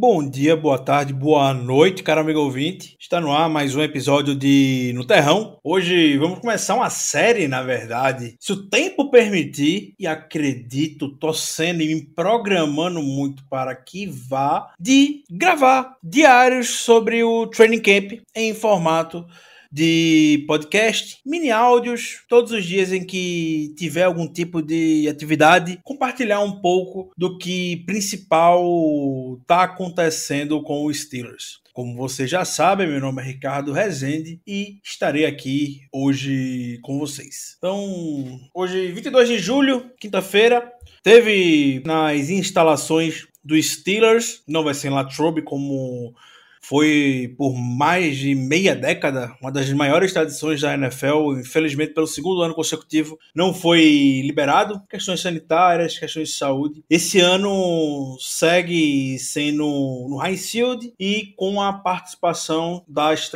Bom dia, boa tarde, boa noite, caro amigo ouvinte. Está no ar mais um episódio de No Terrão. Hoje vamos começar uma série, na verdade. Se o tempo permitir, e acredito, torcendo e me programando muito para que vá, de gravar diários sobre o Training Camp em formato de podcast, mini áudios, todos os dias em que tiver algum tipo de atividade, compartilhar um pouco do que principal está acontecendo com os Steelers. Como vocês já sabem, meu nome é Ricardo Rezende e estarei aqui hoje com vocês. Então, hoje, 22 de julho, quinta-feira, teve nas instalações dos Steelers, não vai ser em Latrobe como foi por mais de meia década uma das maiores tradições da NFL. Infelizmente, pelo segundo ano consecutivo, não foi liberado. Questões sanitárias, questões de saúde. Esse ano segue sendo no Heinz Field e com a participação das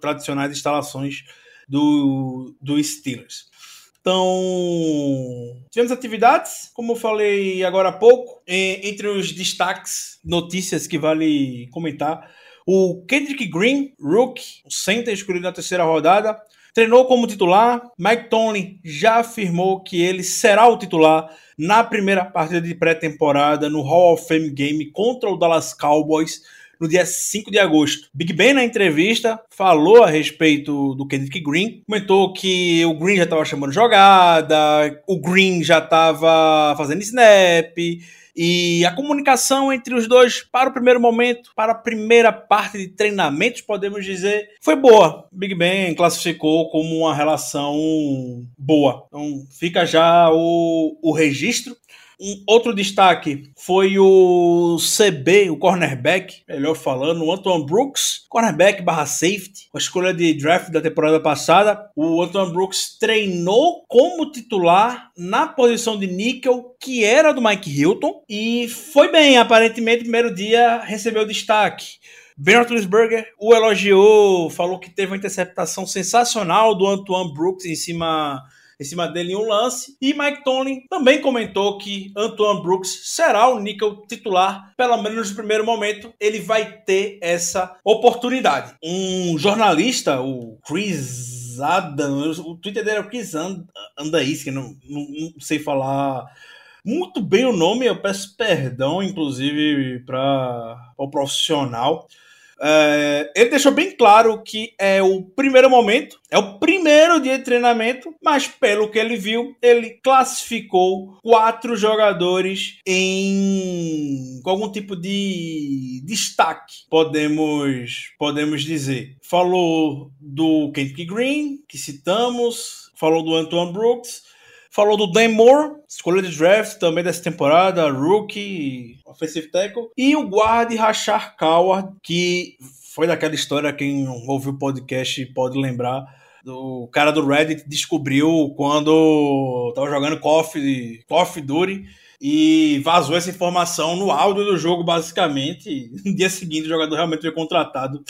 tradicionais instalações do, do Steelers. Então, tivemos atividades, como eu falei agora há pouco, entre os destaques, notícias que vale comentar. O Kendrick Green, rookie, center escolhido na terceira rodada, treinou como titular. Mike Tomlin já afirmou que ele será o titular na primeira partida de pré-temporada no Hall of Fame Game contra o Dallas Cowboys no dia 5 de agosto. Big Ben, na entrevista, falou a respeito do Kendrick Green, comentou que o Green já estava chamando jogada, o Green já estava fazendo snap. E a comunicação entre os dois para o primeiro momento, para a primeira parte de treinamentos, podemos dizer, foi boa. Big Ben classificou como uma relação boa. Então fica já o, o registro. Um outro destaque foi o CB, o cornerback, melhor falando, o Antoine Brooks, cornerback barra safety, a escolha de draft da temporada passada. O Antoine Brooks treinou como titular na posição de níquel, que era do Mike Hilton, e foi bem, aparentemente, primeiro dia recebeu destaque. Ben Roethlisberger o elogiou, falou que teve uma interceptação sensacional do Antoine Brooks em cima em cima dele em um lance. E Mike Tomlin também comentou que Antoine Brooks será o níquel titular, pelo menos no primeiro momento, ele vai ter essa oportunidade. Um jornalista, o Chris Adam, o Twitter dele é o Chris Andaís, que não, não, não sei falar muito bem o nome, eu peço perdão, inclusive, para o profissional. É, ele deixou bem claro que é o primeiro momento, é o primeiro dia de treinamento, mas pelo que ele viu, ele classificou quatro jogadores em com algum tipo de destaque, podemos, podemos dizer. Falou do Kendrick Green, que citamos, falou do Antoine Brooks, falou do Dan Moore, escolha de draft também dessa temporada, rookie, offensive tackle, e o guarde Rachar Coward, que foi daquela história, quem ouviu o podcast pode lembrar, do cara do Reddit descobriu quando tava jogando Coffee, Coffee Duty e vazou essa informação no áudio do jogo, basicamente. No dia seguinte, o jogador realmente foi contratado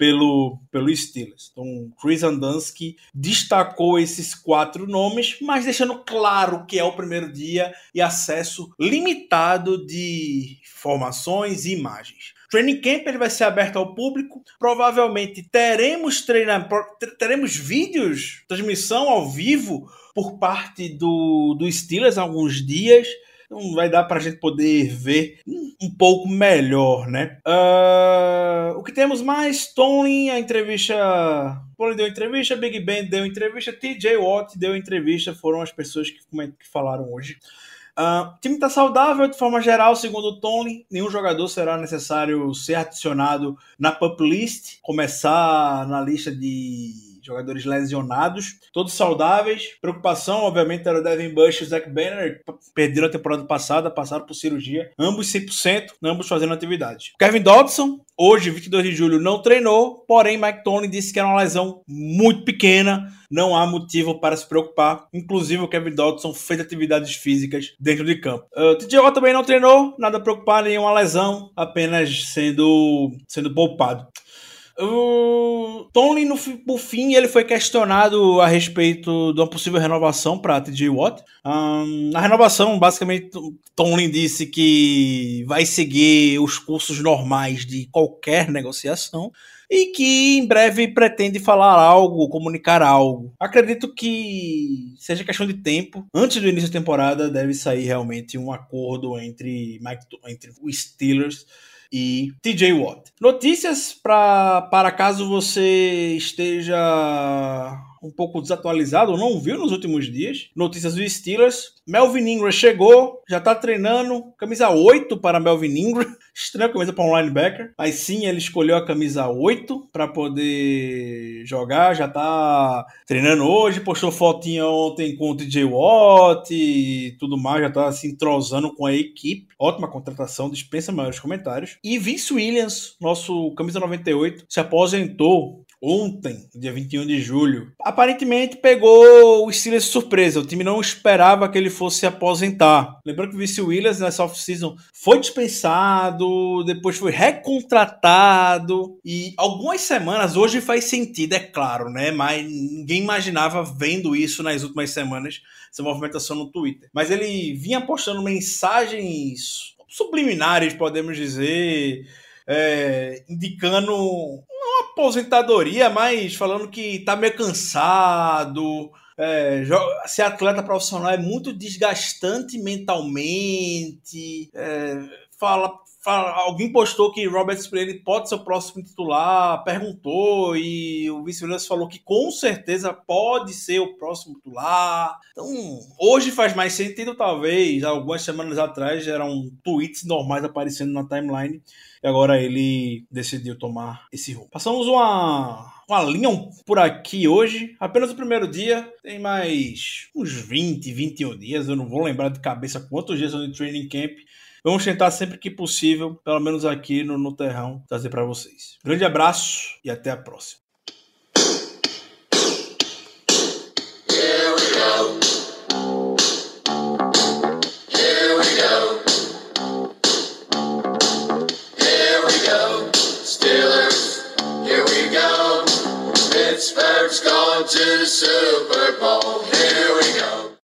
pelo, pelo Steelers. Então, Chris Andansky destacou esses quatro nomes, mas deixando claro que é o primeiro dia e acesso limitado de informações e imagens. Training Camp ele vai ser aberto ao público. Provavelmente teremos treina, teremos vídeos, transmissão ao vivo por parte do, do Steelers alguns dias. Então vai dar para a gente poder ver um pouco melhor, né? Uh, o que temos mais? Tony, a entrevista. Tony deu entrevista, Big Ben deu entrevista, TJ Watt deu entrevista, foram as pessoas que, que falaram hoje. Uh, o time está saudável de forma geral, segundo o Tony. Nenhum jogador será necessário ser adicionado na pup list, começar na lista de jogadores lesionados, todos saudáveis. Preocupação, obviamente, era o Devin Bush e o Zach Banner, perderam a temporada passada, passaram por cirurgia, ambos 100%, ambos fazendo atividade. Kevin Dodson, hoje, 22 de julho, não treinou, porém Mike Tony disse que era uma lesão muito pequena, não há motivo para se preocupar. Inclusive, o Kevin Dodson fez atividades físicas dentro de campo. Uh, TJ também não treinou, nada a preocupar, nenhuma lesão, apenas sendo, sendo poupado. O Tony, no, por fim, ele foi questionado a respeito de uma possível renovação para TJ Watt. Um, na renovação, basicamente, Tony disse que vai seguir os cursos normais de qualquer negociação e que em breve pretende falar algo, comunicar algo. Acredito que seja questão de tempo. Antes do início da temporada, deve sair realmente um acordo entre, entre os Steelers e TJ Watt. Notícias pra, para caso você esteja um pouco desatualizado ou não viu nos últimos dias. Notícias do Steelers. Melvin Ingram chegou, já tá treinando. Camisa 8 para Melvin Ingram. Estranha camisa para um linebacker. Mas sim, ele escolheu a camisa 8 para poder jogar. Já tá treinando hoje. Postou fotinha ontem com o TJ Watt e tudo mais. Já tá se entrosando com a equipe. Ótima contratação, dispensa maiores comentários. E Vince Williams, nosso camisa 98, se aposentou ontem, dia 21 de julho. Aparentemente pegou o Steelers de surpresa. O time não esperava que ele fosse se aposentar. Lembrando que o Vince Williams nessa off-season foi dispensado, depois foi recontratado e algumas semanas, hoje faz sentido, é claro, né? Mas ninguém imaginava vendo isso nas últimas semanas, essa movimentação no Twitter. Mas ele vinha postando mensagens subliminares, podemos dizer, é, indicando aposentadoria, mas falando que tá meio cansado. É, ser atleta profissional é muito desgastante mentalmente. É, fala, alguém postou que Robert Spillane pode ser o próximo titular, perguntou e o vice-presidente falou que com certeza pode ser o próximo titular. Então, hoje faz mais sentido, talvez. Algumas semanas atrás eram tweets normais aparecendo na timeline e agora ele decidiu tomar esse rumo. Passamos uma, uma linha por aqui hoje, apenas o primeiro dia, tem mais uns 20, 21 dias, eu não vou lembrar de cabeça quantos dias são de training camp, Vamos tentar sempre que possível, pelo menos aqui no, no Terrão, trazer para vocês. Grande abraço e até a próxima.